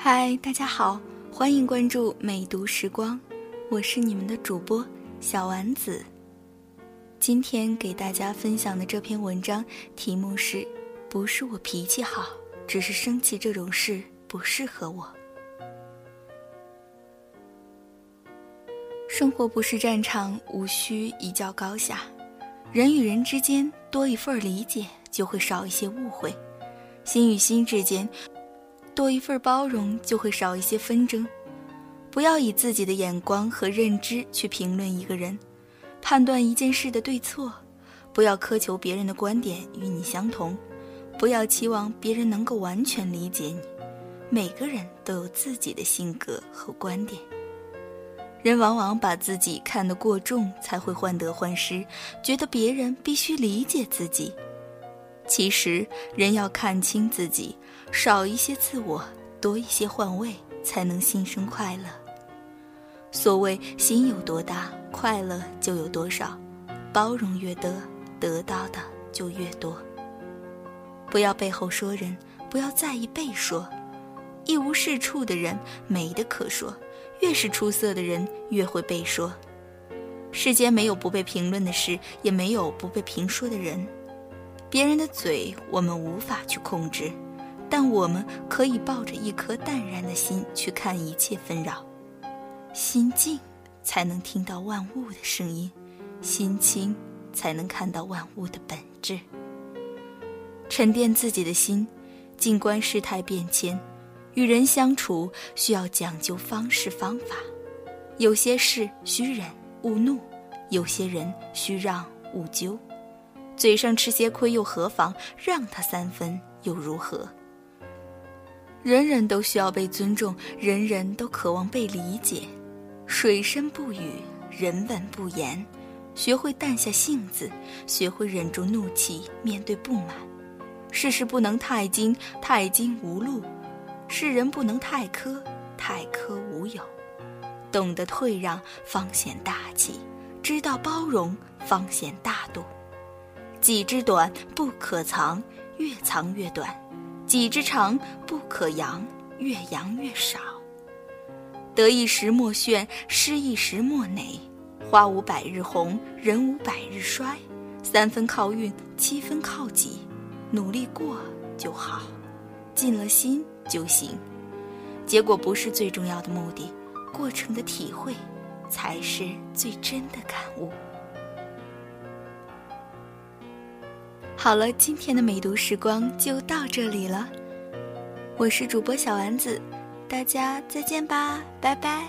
嗨，大家好，欢迎关注美读时光，我是你们的主播小丸子。今天给大家分享的这篇文章题目是：不是我脾气好，只是生气这种事不适合我。生活不是战场，无需一较高下。人与人之间多一份理解，就会少一些误会；心与心之间。多一份包容，就会少一些纷争。不要以自己的眼光和认知去评论一个人，判断一件事的对错。不要苛求别人的观点与你相同，不要期望别人能够完全理解你。每个人都有自己的性格和观点。人往往把自己看得过重，才会患得患失，觉得别人必须理解自己。其实，人要看清自己，少一些自我，多一些换位，才能心生快乐。所谓心有多大，快乐就有多少。包容越多，得到的就越多。不要背后说人，不要在意被说。一无是处的人没得可说，越是出色的人越会被说。世间没有不被评论的事，也没有不被评说的人。别人的嘴，我们无法去控制，但我们可以抱着一颗淡然的心去看一切纷扰。心静，才能听到万物的声音；心清，才能看到万物的本质。沉淀自己的心，静观事态变迁。与人相处需要讲究方式方法，有些事需忍勿怒，有些人需让勿纠。嘴上吃些亏又何妨？让他三分又如何？人人都需要被尊重，人人都渴望被理解。水深不语，人稳不言。学会淡下性子，学会忍住怒气面对不满。世事不能太精，太精无路；世人不能太苛，太苛无有。懂得退让，方显大气；知道包容，方显大。己之短不可藏，越藏越短；己之长不可扬，越扬越少。得一时莫炫，失一时莫馁。花无百日红，人无百日衰。三分靠运，七分靠己。努力过就好，尽了心就行。结果不是最重要的目的，过程的体会才是最真的感悟。好了，今天的美读时光就到这里了。我是主播小丸子，大家再见吧，拜拜。